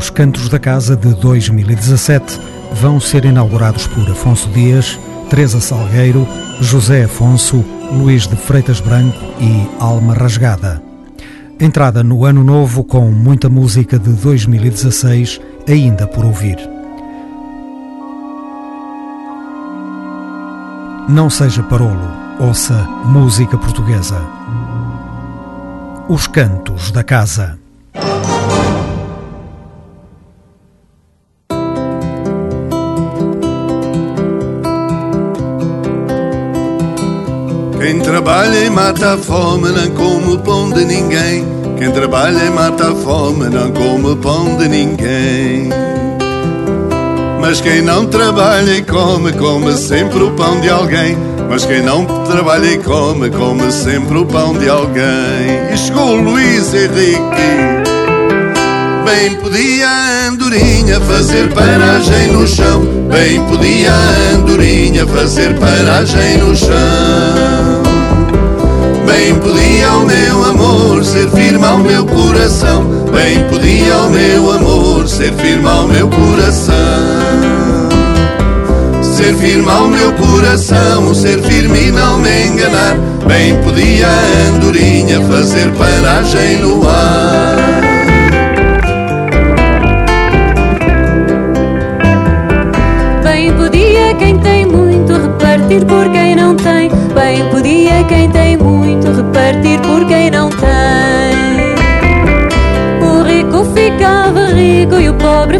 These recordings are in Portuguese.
Os Cantos da Casa de 2017 vão ser inaugurados por Afonso Dias, Teresa Salgueiro, José Afonso, Luís de Freitas Branco e Alma Rasgada. Entrada no ano novo com muita música de 2016 ainda por ouvir. Não seja parolo, ouça música portuguesa. Os Cantos da Casa. Mata a fome não come pão de ninguém. Quem trabalha e mata a fome não come o pão de ninguém. Mas quem não trabalha e come, come sempre o pão de alguém. Mas quem não trabalha e come, come sempre o pão de alguém. E chegou Luís Henrique. Bem podia a andorinha fazer paragem no chão. Bem podia a andorinha fazer paragem no chão. Bem podia o meu amor ser firme ao meu coração. Bem podia o meu amor ser firme ao meu coração. Ser firme ao meu coração, ser firme e não me enganar. Bem podia a andorinha fazer paragem no ar.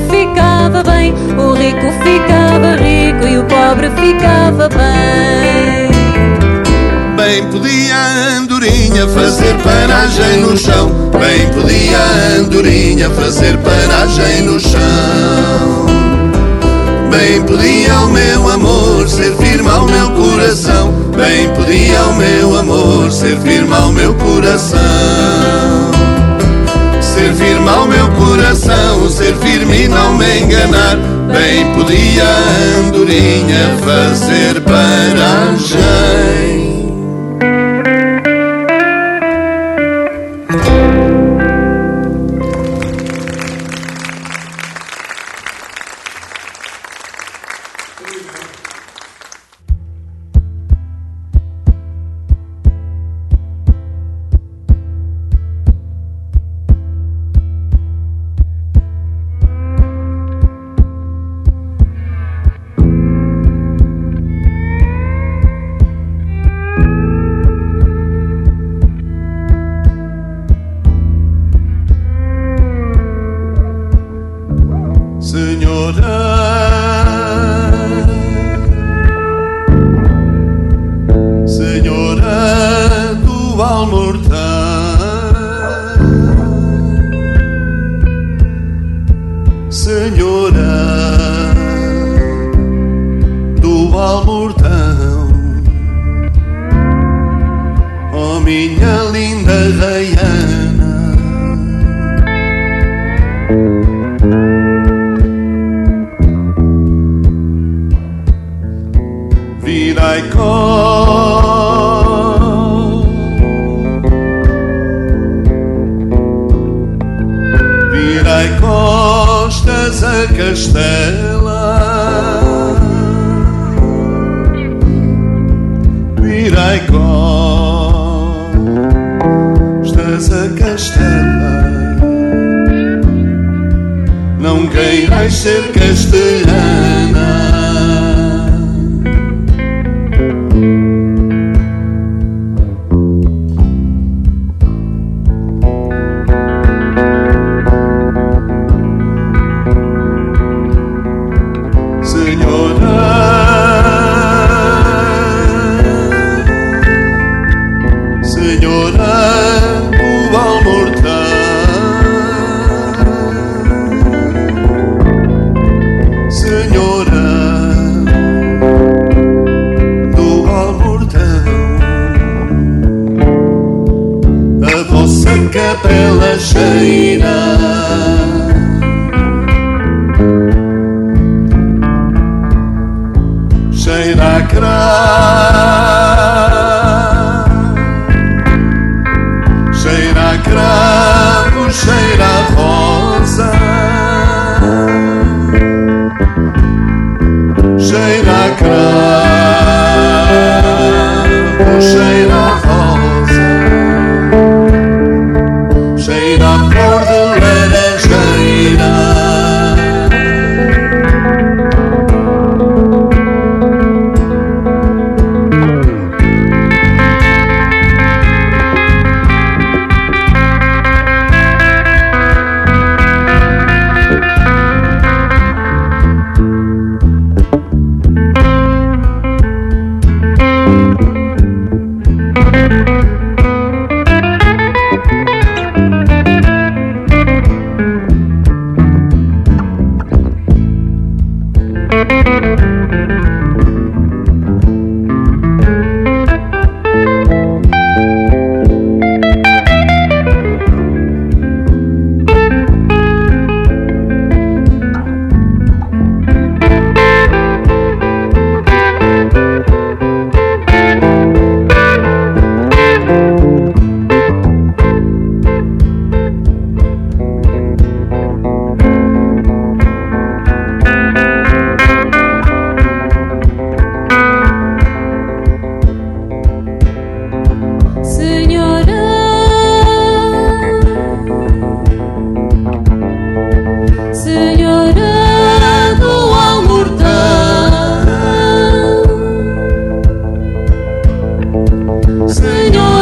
Ficava bem. O rico ficava rico e o pobre ficava bem. Bem podia a andorinha fazer paragem no chão. Bem podia a andorinha fazer paragem no chão. Bem podia o meu amor ser firme ao meu coração. Bem podia o meu amor ser firme ao meu coração. Ao meu coração, ser firme e não me enganar. Bem podia a andorinha fazer paragem. Senhora, Señor.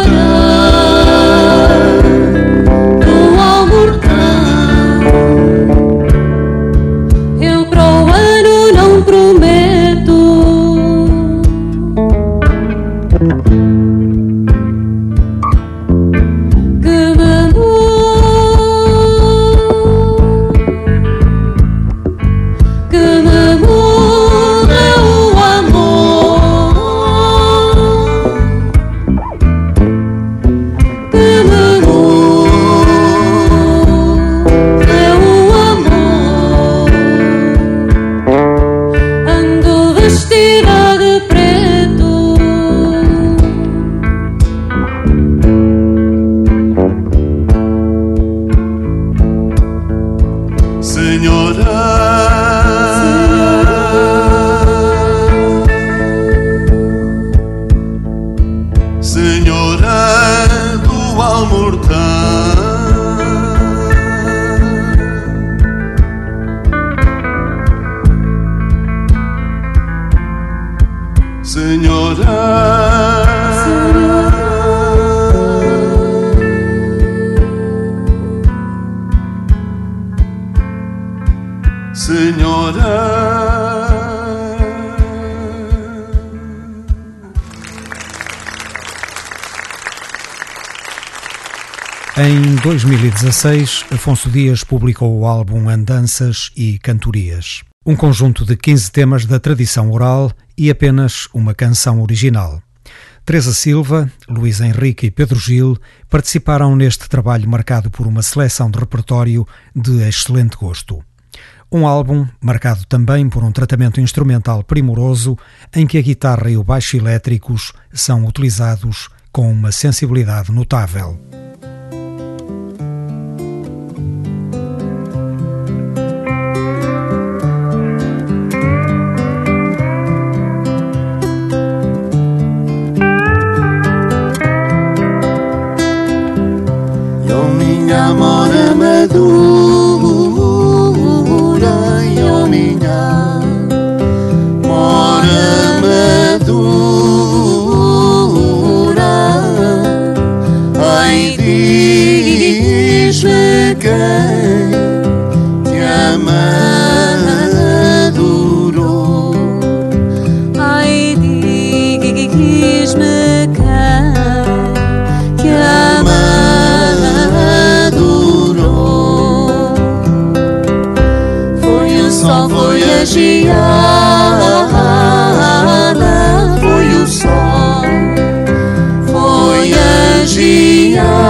2016, Afonso Dias publicou o álbum Andanças e Cantorias, um conjunto de 15 temas da tradição oral e apenas uma canção original. Teresa Silva, Luís Henrique e Pedro Gil participaram neste trabalho marcado por uma seleção de repertório de excelente gosto. Um álbum marcado também por um tratamento instrumental primoroso em que a guitarra e o baixo elétricos são utilizados com uma sensibilidade notável. Sem uma Señor.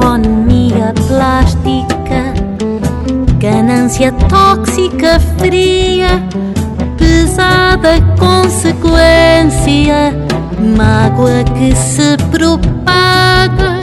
economia plástica, ganância tóxica, fria, pesada consequência, mágoa que se propaga.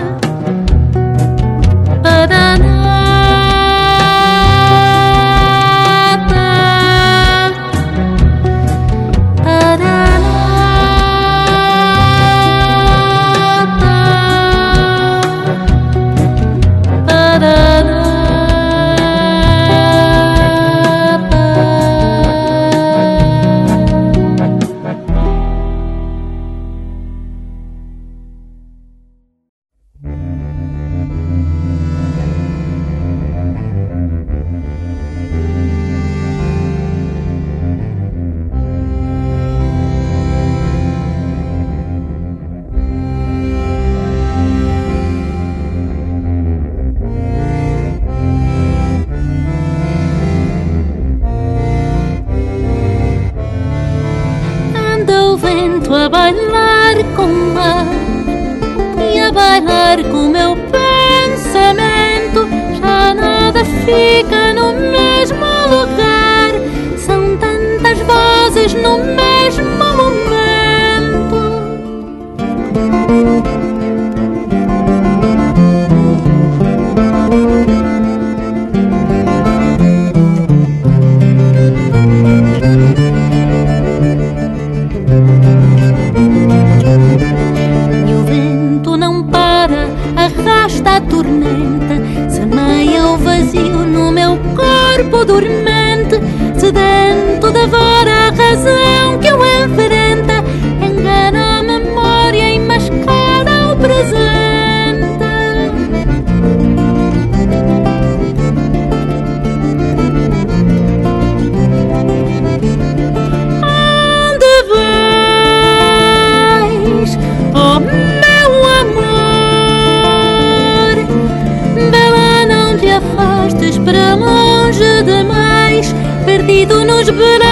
Perdido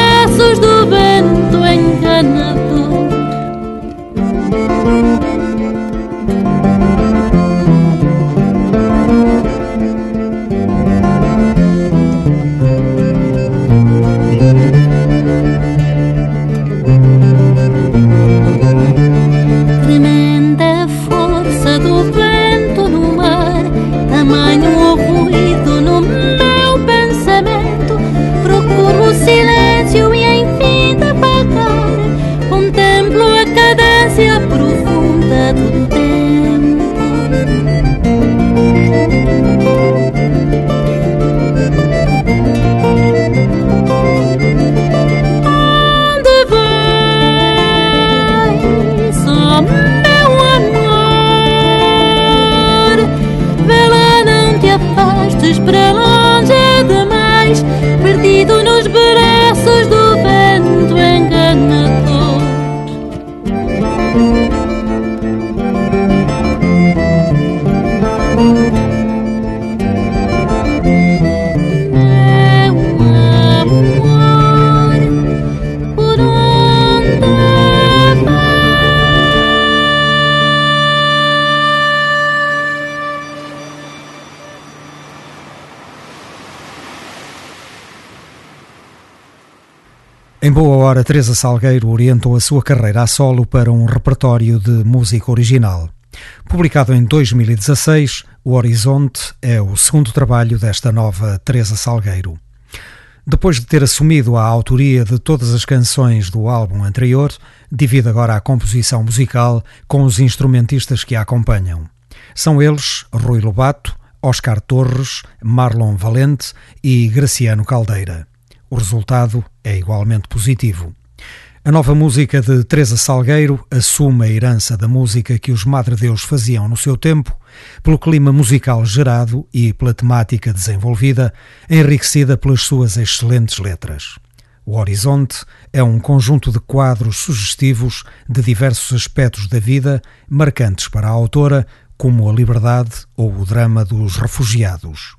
boa hora, Teresa Salgueiro orientou a sua carreira a solo para um repertório de música original. Publicado em 2016, O Horizonte é o segundo trabalho desta nova Teresa Salgueiro. Depois de ter assumido a autoria de todas as canções do álbum anterior, divide agora a composição musical com os instrumentistas que a acompanham. São eles Rui Lobato, Oscar Torres, Marlon Valente e Graciano Caldeira. O resultado igualmente positivo. A nova música de Teresa Salgueiro assume a herança da música que os Madre Deus faziam no seu tempo, pelo clima musical gerado e pela temática desenvolvida, enriquecida pelas suas excelentes letras. O Horizonte é um conjunto de quadros sugestivos de diversos aspectos da vida, marcantes para a autora, como a liberdade ou o drama dos refugiados.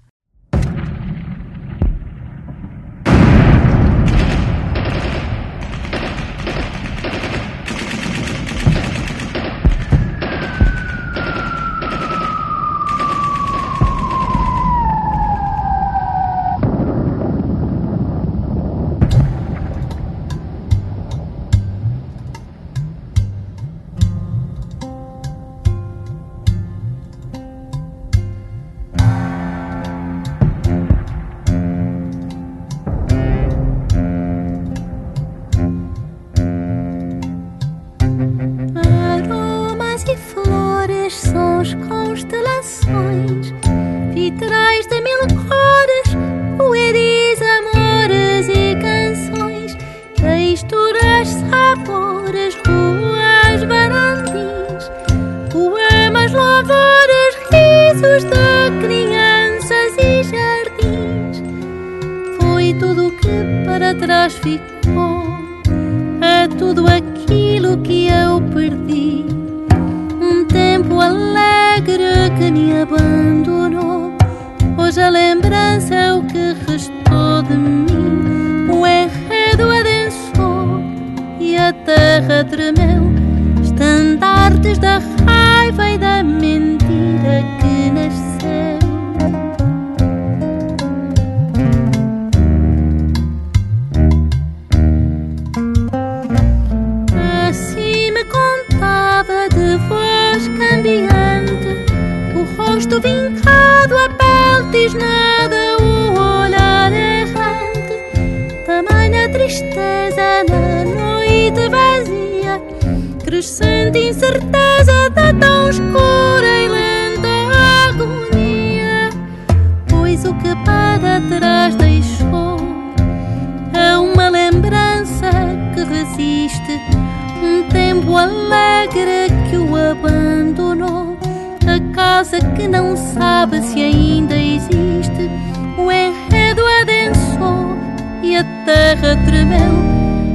Não sabe se ainda existe. O enredo adensou e a terra tremeu.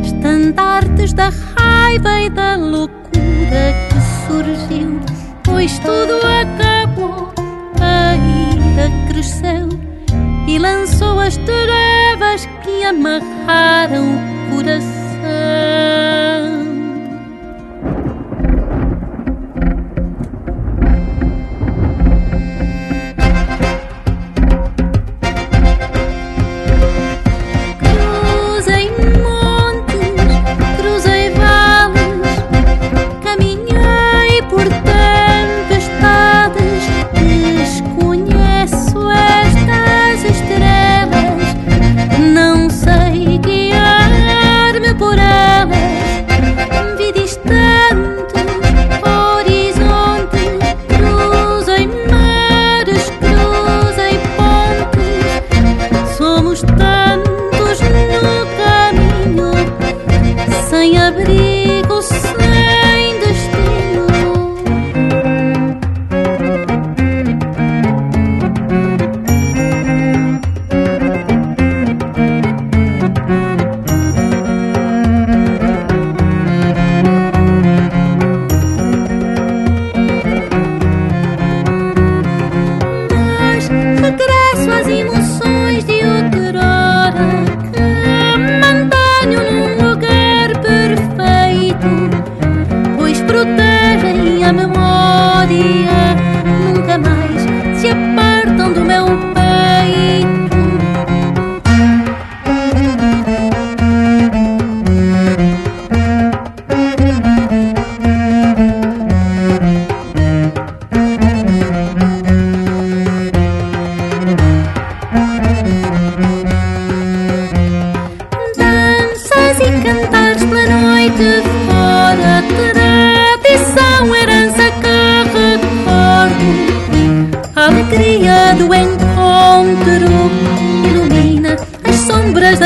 Estandartes da raiva e da loucura que surgiu. Pois tudo acabou, a ira cresceu e lançou as trevas que amarraram o coração.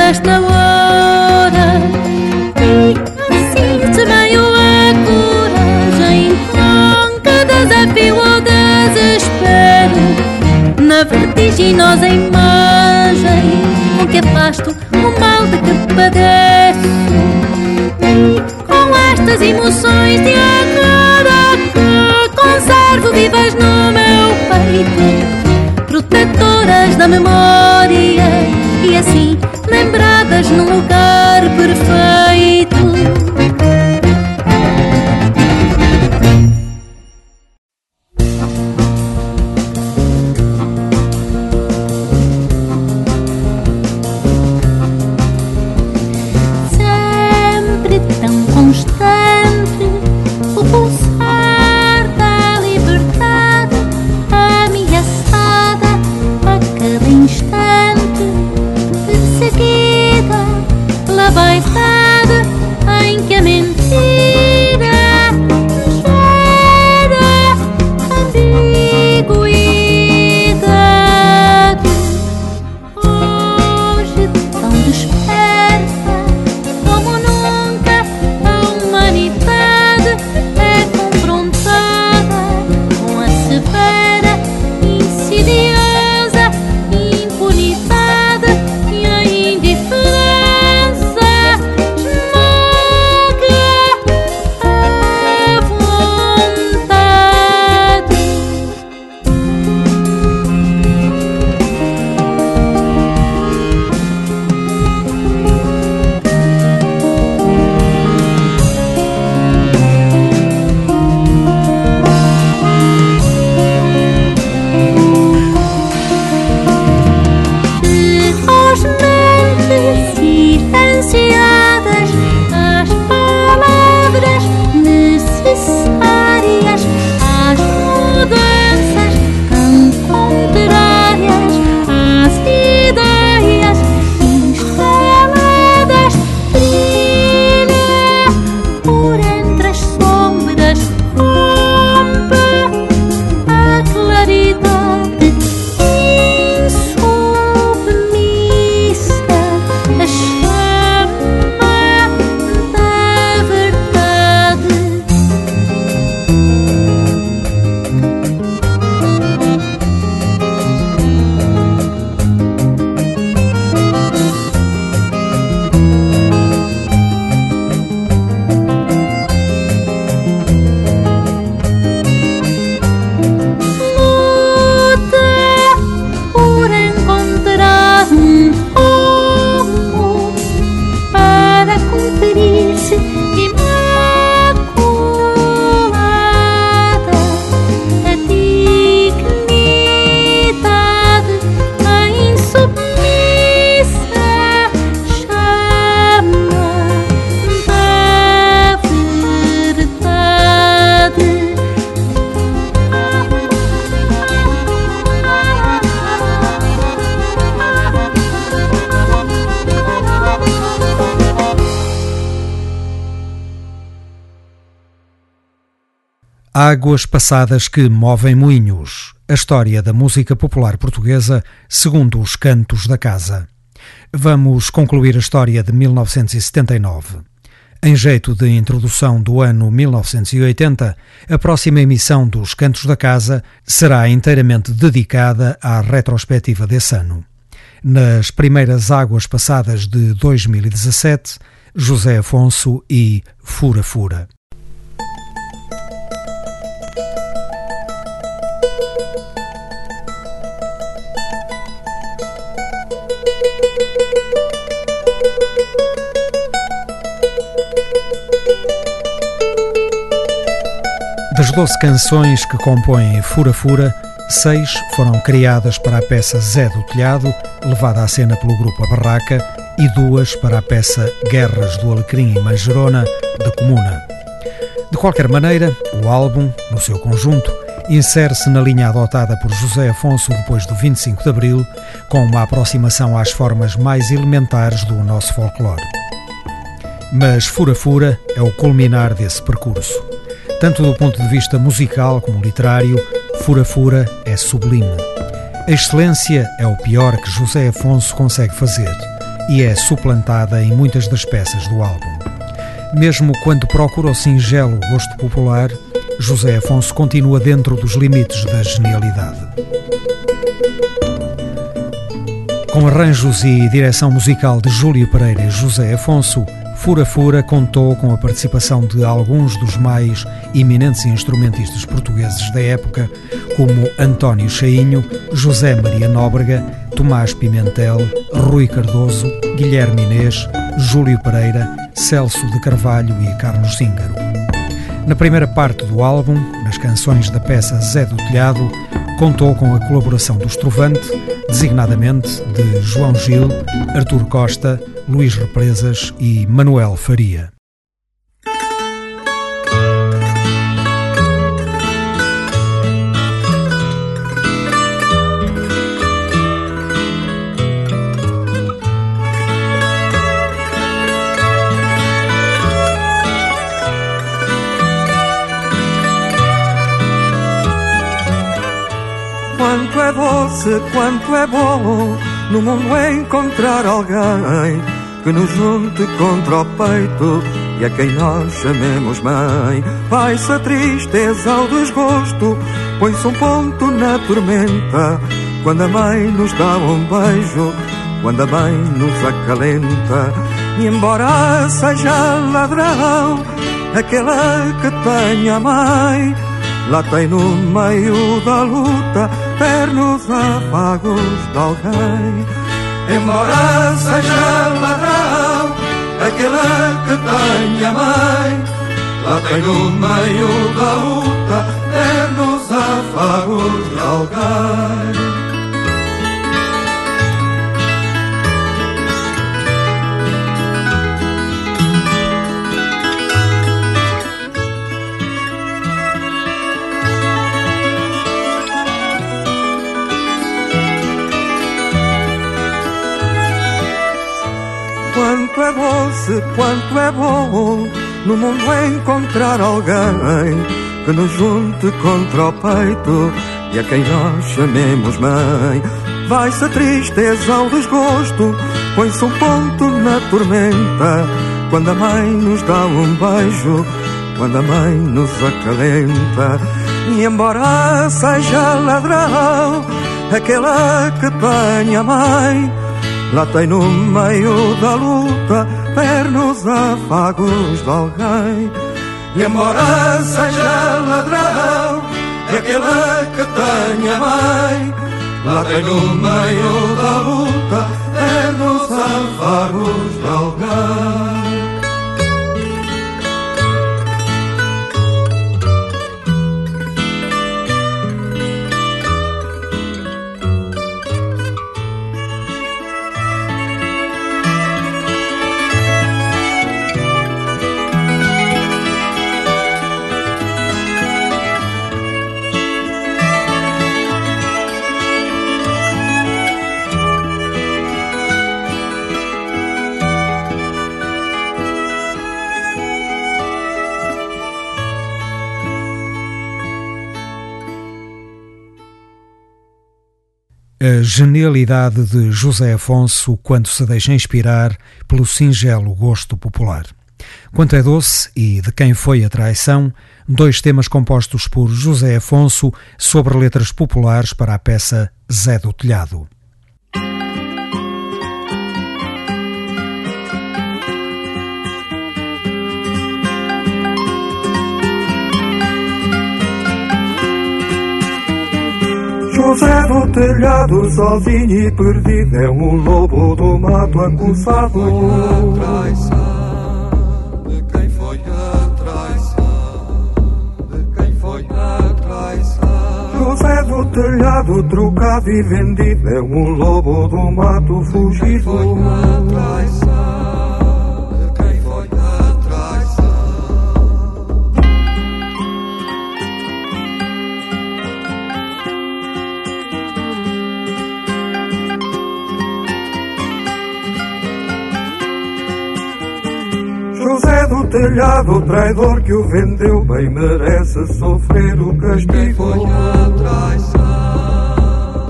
esta Águas passadas que movem moinhos. A história da música popular portuguesa segundo os cantos da casa. Vamos concluir a história de 1979. Em jeito de introdução do ano 1980, a próxima emissão dos Cantos da Casa será inteiramente dedicada à retrospectiva desse ano. Nas primeiras águas passadas de 2017, José Afonso e Fura Fura. Das doze canções que compõem Fura Fura, seis foram criadas para a peça Zé do Telhado, levada à cena pelo grupo A Barraca, e duas para a peça Guerras do Alecrim e Manjerona, da Comuna. De qualquer maneira, o álbum, no seu conjunto, insere-se na linha adotada por José Afonso depois do 25 de Abril, com uma aproximação às formas mais elementares do nosso folclore. Mas Fura Fura é o culminar desse percurso. Tanto do ponto de vista musical como literário, Fura Fura é sublime. A excelência é o pior que José Afonso consegue fazer e é suplantada em muitas das peças do álbum. Mesmo quando procura o singelo gosto popular, José Afonso continua dentro dos limites da genialidade. Com arranjos e direção musical de Júlio Pereira e José Afonso, Fura Fura contou com a participação de alguns dos mais eminentes instrumentistas portugueses da época, como António Chainho, José Maria Nóbrega, Tomás Pimentel, Rui Cardoso, Guilherme Inês, Júlio Pereira, Celso de Carvalho e Carlos Zíngaro. Na primeira parte do álbum, nas canções da peça Zé do Telhado, contou com a colaboração do Estrovante, designadamente de João Gil, Artur Costa, Luís Represas e Manuel Faria. Quanto é bom no mundo encontrar alguém que nos junte contra o peito e a quem nós chamemos mãe. Vai-se a tristeza ao desgosto, põe-se um ponto na tormenta. Quando a mãe nos dá um beijo, quando a mãe nos acalenta. E embora seja ladrão, aquela que tem a mãe, lá tem no meio da luta ternos afagos de alguém. Embora seja ladrão, aquele que tem a mãe, lá tem no meio da luta, é nos afagos de alguém. Encontrar alguém que nos junte contra o peito e a quem nós chamemos mãe. Vai-se a tristeza ao desgosto, põe-se um ponto na tormenta. Quando a mãe nos dá um beijo, quando a mãe nos acalenta. E embora seja ladrão, aquela que tem a mãe Lá tem no meio da luta pernos afagos de alguém. E embora seja ladrão, é aquele que tenha mãe. Lá tem no meio da luta pernos afagos de alguém. Genialidade de José Afonso quando se deixa inspirar pelo singelo gosto popular. Quanto é doce e de quem foi a traição, dois temas compostos por José Afonso sobre letras populares para a peça Zé do Telhado. José do telhado, sozinho e perdido, é um lobo do mato acusado. De quem foi a traição? De quem foi a traição? José do telhado, trocado e vendido, é um lobo do mato fugido. Telhado, traidor que o vendeu, bem merece sofrer o Quem castigo. foi a traição?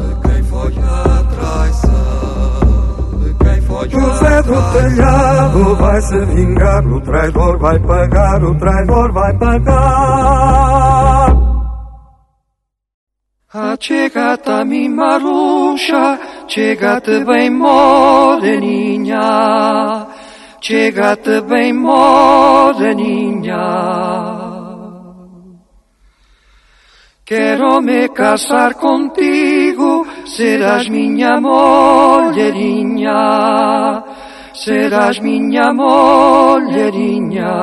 De quem foi a traição? De quem foi a José do telhado vai se vingar, o traidor vai pagar, o traidor vai pagar. Ah, chega-te a mim, Maruxa, chega-te bem moreninha, chega-te bem moreninha. Quero me casar contigo, serás minha mulherinha, serás minha mulherinha.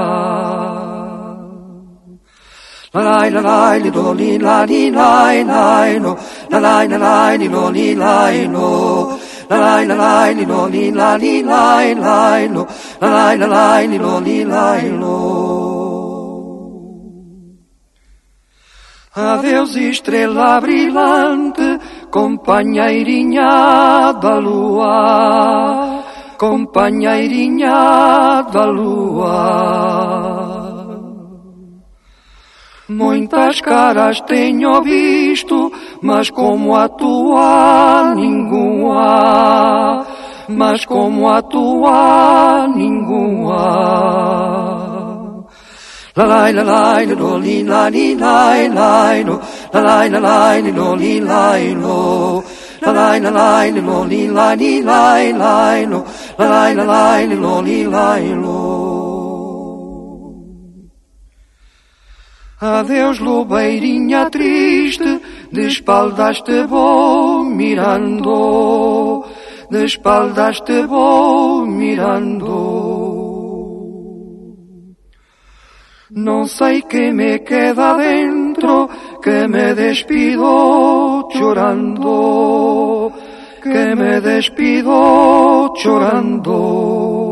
La la la la li do li la li la la lo la la la la li do li la lo la la la la li la li la li Adeus estrela brilhante companheirinha da lua. Companheirinha da lua. Muitas caras tenho visto, mas como a tua nenhuma, mas como a tua nenhuma. La la la la la lo li la li la la lo. La la la la lo li la lo. La la la la lo li la li la la lo. La la la la lo li la lo Adeus, lobeirinha triste, de espaldas te vou mirando, de espaldas te vou mirando. Não sei que me queda dentro, que me despido chorando, que me despido chorando.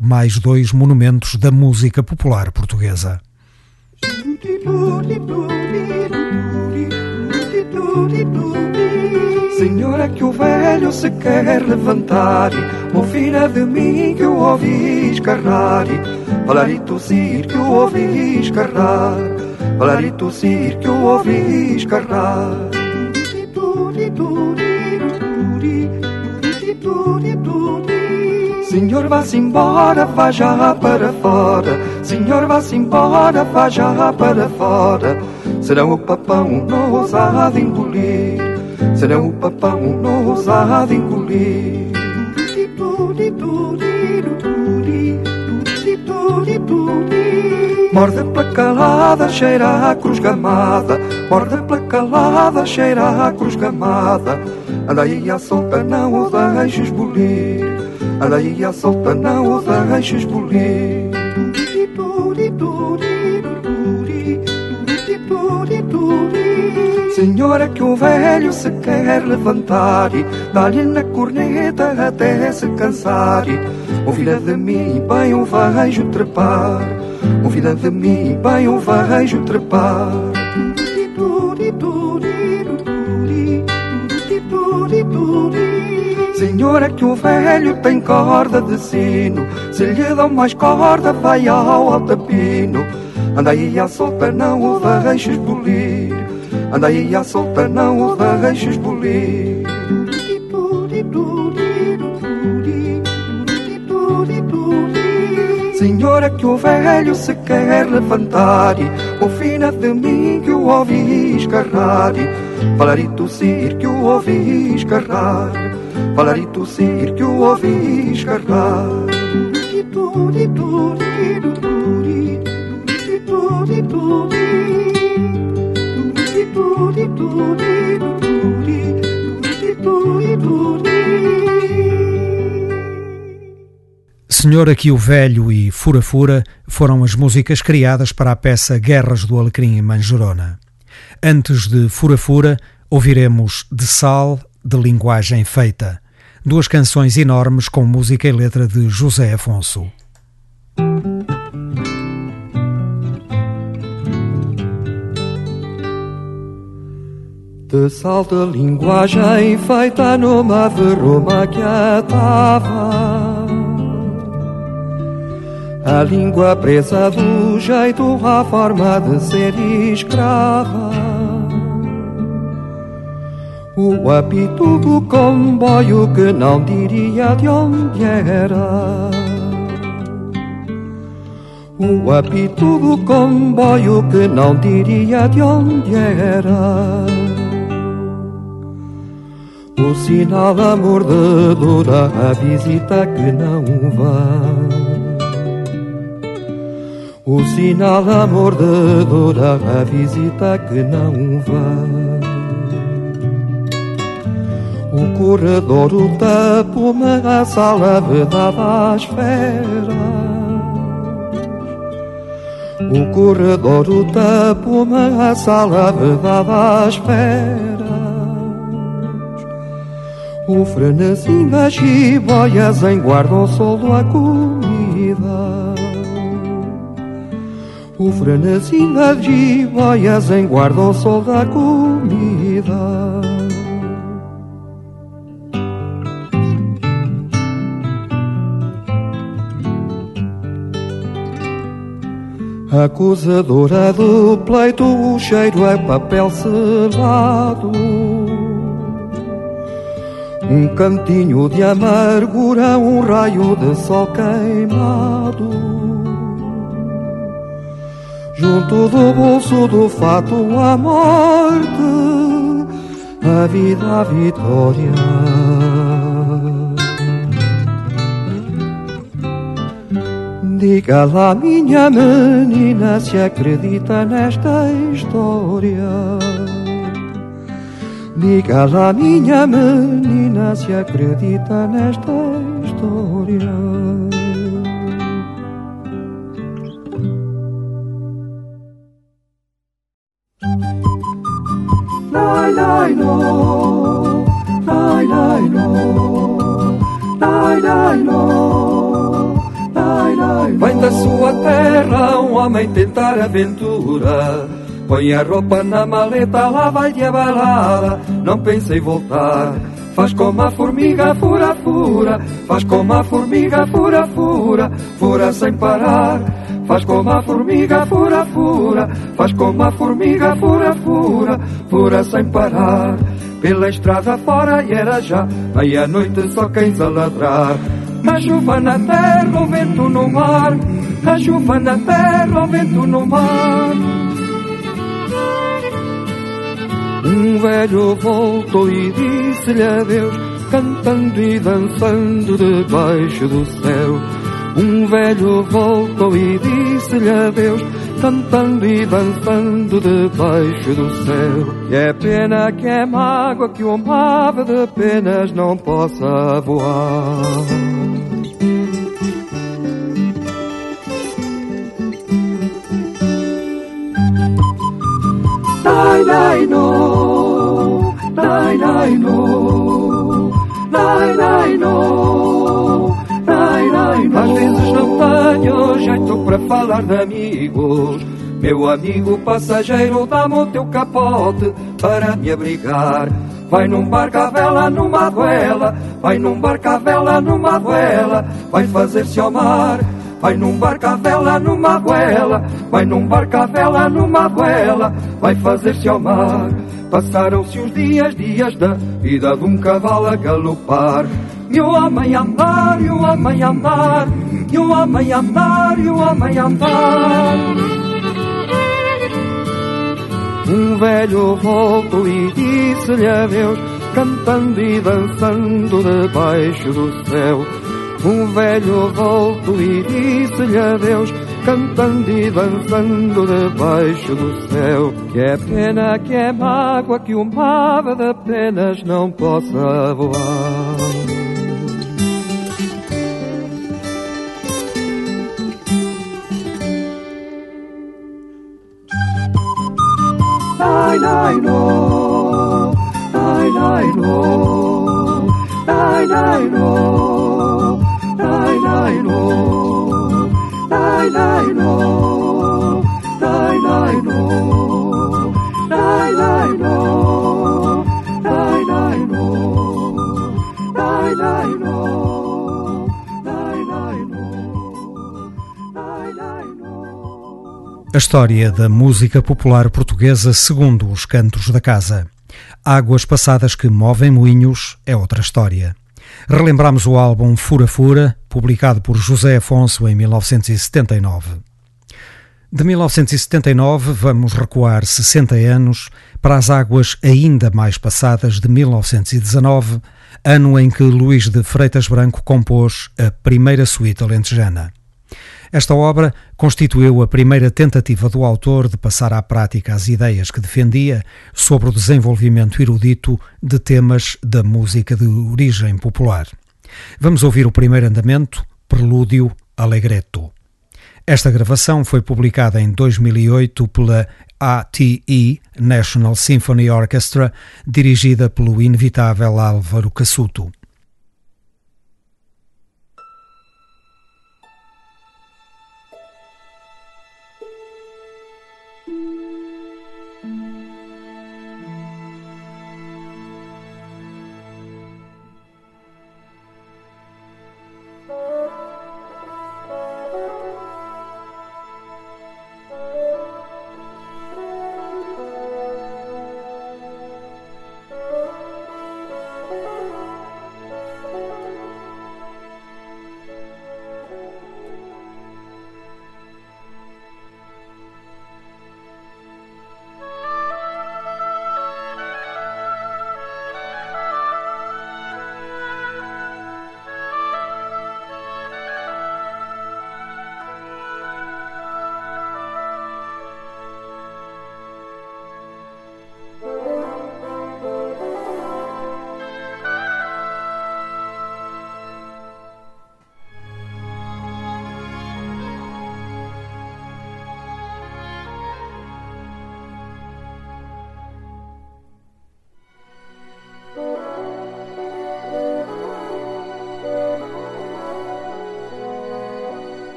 mais dois monumentos da música popular portuguesa. Senhora que o velho se quer levantar Mofina de mim que o ouvi escarrar Falar e tossir que o ouvi escarrar Falar e tossir que o ouvi escarrar Senhor, vá-se embora, vá já para fora. Senhor, vá-se embora, vá já para fora. Serão o papão não ousado engolir. Serão o papão não ousado engolir. Morde pela calada, cheira a cruz gamada. Morde pela calada, cheira a cruz gamada. Anda aí à solta, não o deixes bolir. Aí à solta, não o deixes bolir. Senhora que o velho se quer levantar e dá-lhe na corneta até se cansar. Ouvida de mim, bem o vejo trepar. Ouvida de mim, bem o vejo trepar. Senhora que o velho tem corda de sino. Se lhe dão mais corda vai ao altapino Anda aí à solta, não o deixes bolir. Anda aí à solta, não o deixes bolir. Senhora que o velho se quer levantar O fina de mim que o ouvi escarrar Falar e tossir que o ouvi escarrar Falar e tossir que o ouvi escarrar Senhor Aqui o Velho e Fura Fura foram as músicas criadas para a peça Guerras do Alecrim em Manjerona. Antes de Fura Fura, ouviremos De Sal, de Linguagem Feita, duas canções enormes com música e letra de José Afonso. De sal de linguagem feita numa verruma que atava A língua presa do jeito à forma de ser escrava O apito do comboio que não diria de onde era o apito do comboio que não diria de onde era o sinal a mordedura, a visita que não vai. O sinal a mordedura, a visita que não vai. O corredor, o tapume, a sala vedada à espera. O corredor, o tapume, a sala vedada à espera. O frenesim das jiboias guarda o sol da comida O frenesim das jiboias guarda o sol da comida Acusadora do pleito, o cheiro é papel selado um cantinho de amargura, um raio de sol queimado. Junto do bolso do fato a morte, a vida a vitória. Diga lá, minha menina, se acredita nesta história. Diga lá, minha menina, se acredita nesta história. Da sua terra um homem tentar aventura Põe a roupa na maleta, lá vai de balada. Não pensei voltar. Faz como a formiga, fura, fura. Faz como a formiga, fura, fura. Fura sem parar. Faz como a formiga, fura, fura. Faz como a formiga, fura, fura. Fura sem parar. Pela estrada fora e era já meia-noite só quem a ladrar. A chuva na terra, o vento no mar. A chuva na terra, o vento no mar. Um velho voltou e disse-lhe adeus, cantando e dançando debaixo do céu. Um velho voltou e disse-lhe adeus, cantando e dançando debaixo do céu. E é pena que é mágoa que uma ave de penas não possa voar. Nai, no. Nai, nai, no. Nai, nai, no. Às vezes não tenho jeito para falar de amigos. Meu amigo passageiro, dá-me o teu capote para me abrigar. Vai num barco à vela, numa duela. Vai num barco à vela, numa duela. Vai fazer-se ao mar. Vai num barco à vela, numa goela. Vai num barco à vela, numa goela. Vai fazer-se ao mar. Passaram-se os dias, dias da vida de um cavalo a galopar. O homem andar, o homem andar, o homem andar, o homem andar. Um velho voltou e disse-lhe adeus, cantando e dançando debaixo do céu. Um velho voltou e disse-lhe adeus, cantando e dançando debaixo do céu. Que é pena, que é mágoa, que uma ave de penas não possa voar. Nai, nai, no. Nai, nai, no. Nai, nai, no. A história da música popular portuguesa segundo os cantos da casa. Águas passadas que movem moinhos é outra história. Relembramos o álbum Fura Fura, publicado por José Afonso em 1979. De 1979, vamos recuar 60 anos para as águas ainda mais passadas de 1919, ano em que Luís de Freitas Branco compôs a primeira suíte alentejana. Esta obra constituiu a primeira tentativa do autor de passar à prática as ideias que defendia sobre o desenvolvimento erudito de temas da música de origem popular. Vamos ouvir o primeiro andamento, Prelúdio Allegretto. Esta gravação foi publicada em 2008 pela ATE National Symphony Orchestra, dirigida pelo inevitável Álvaro Cassuto.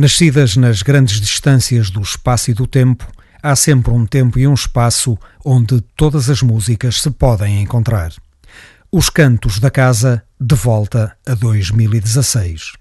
Nascidas nas grandes distâncias do espaço e do tempo, há sempre um tempo e um espaço onde todas as músicas se podem encontrar. Os Cantos da Casa, de volta a 2016.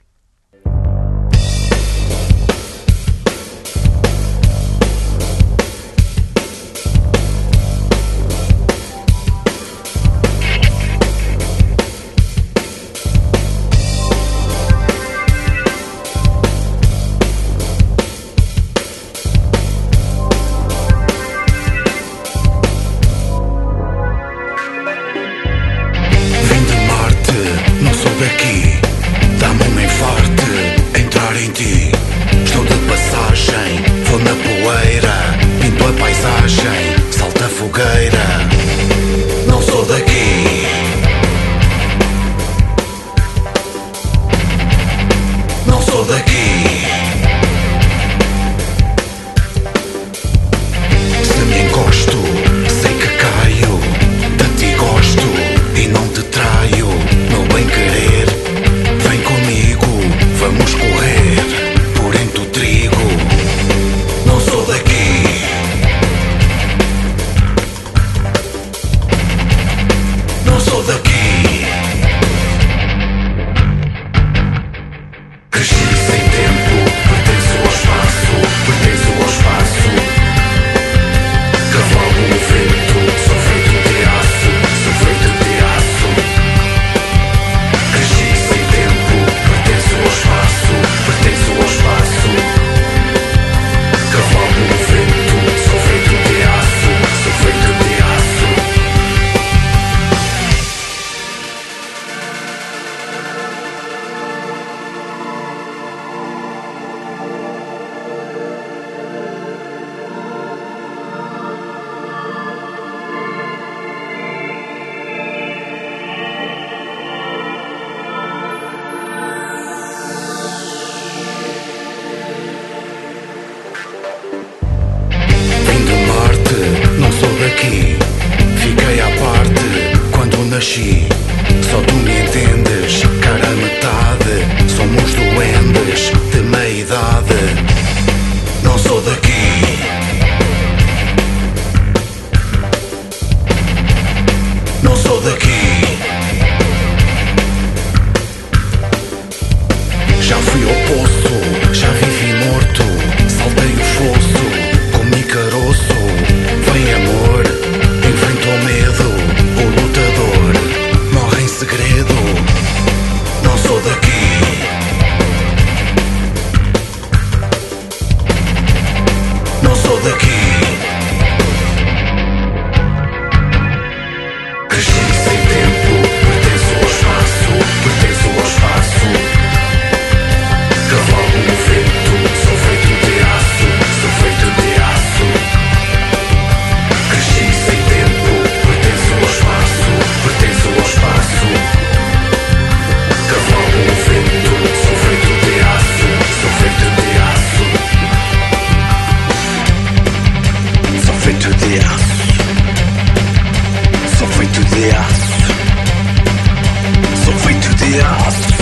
Yeah.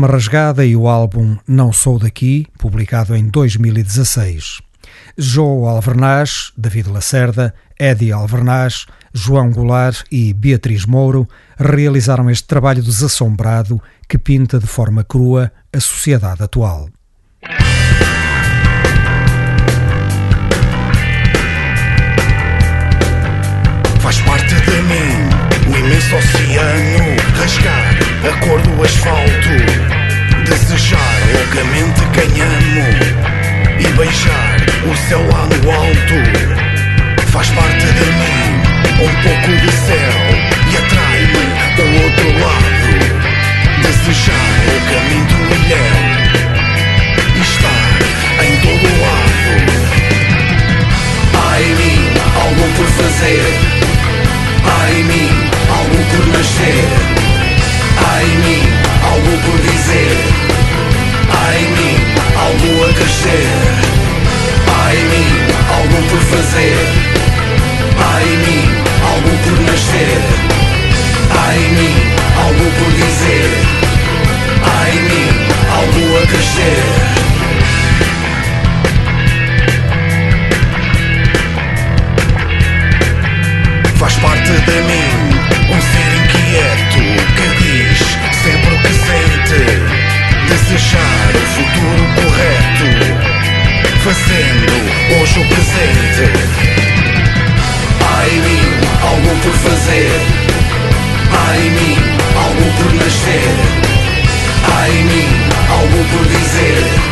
Alma Rasgada e o álbum Não Sou Daqui, publicado em 2016. João Alvernaz, David Lacerda, Eddie Alvernaz, João Goulart e Beatriz Mouro realizaram este trabalho desassombrado que pinta de forma crua a sociedade atual. Faz parte de mim o imenso oceano Rasgar a cor do asfalto. Desejar loucamente quem amo E beijar o céu lá no alto. Faz parte de mim um pouco de céu E atrai-me do outro lado. Desejar loucamente ilhéu E estar em todo lado. Ai mim, algo por fazer. Ai mim, algo por nascer. Há em mim algo por dizer. Há em mim algo a crescer. Há em mim algo por fazer. Há em mim algo por nascer. Há em mim algo por dizer. Há em mim algo a crescer. faz parte de mim. Um ser inquieto que diz sempre o que sente, desejar o futuro correto, fazendo hoje o presente. Ai mim, algo por fazer. Ai mim, algo por nascer. Ai mim, algo por dizer.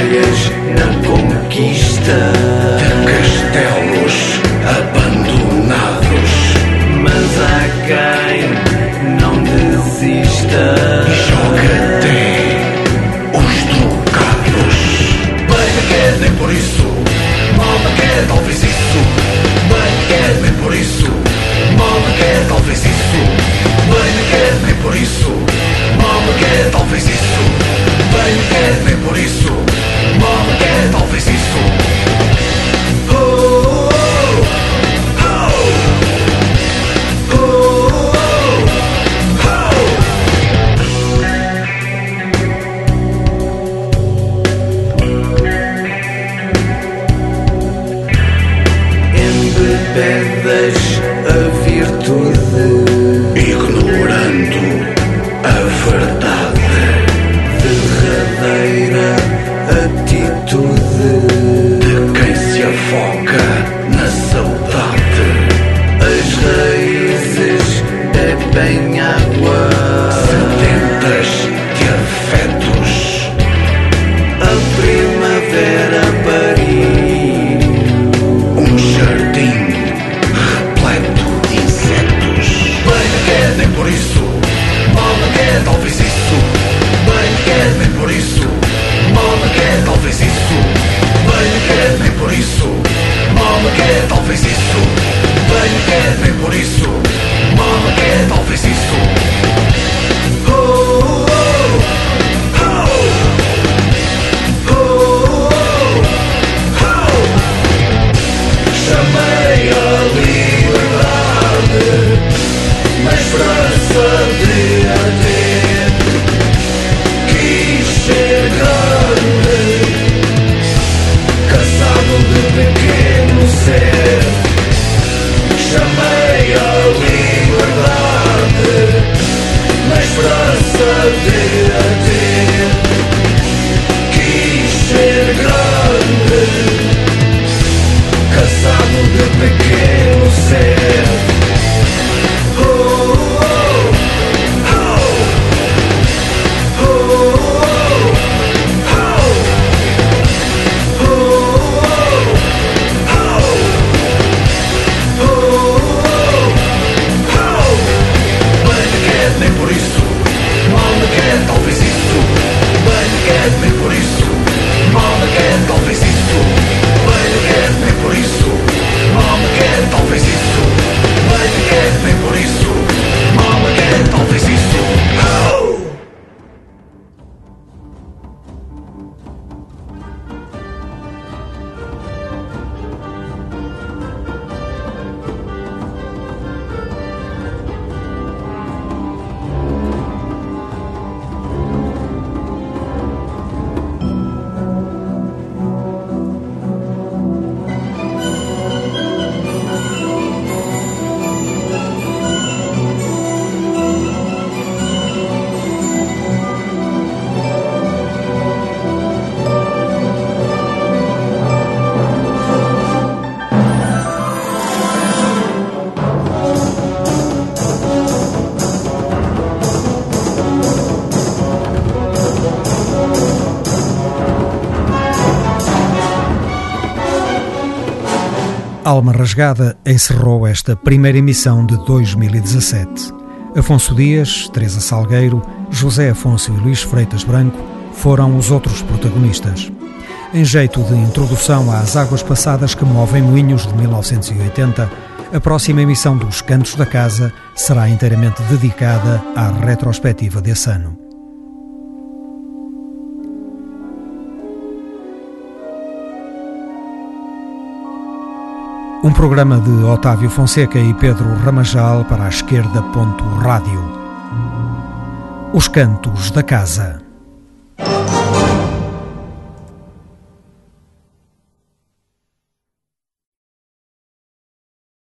vitórias na conquista castelos. Rasgada encerrou esta primeira emissão de 2017. Afonso Dias, Teresa Salgueiro, José Afonso e Luís Freitas Branco foram os outros protagonistas. Em jeito de introdução às águas passadas que movem moinhos de 1980, a próxima emissão dos Cantos da Casa será inteiramente dedicada à retrospectiva desse ano. Um programa de Otávio Fonseca e Pedro Ramajal para a esquerda. Rádio. Os Cantos da Casa.